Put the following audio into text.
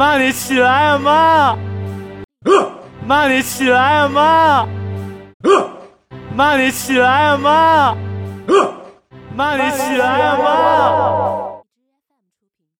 妈你起来啊妈。妈你起来啊妈。妈你起来啊妈。妈你起来啊妈。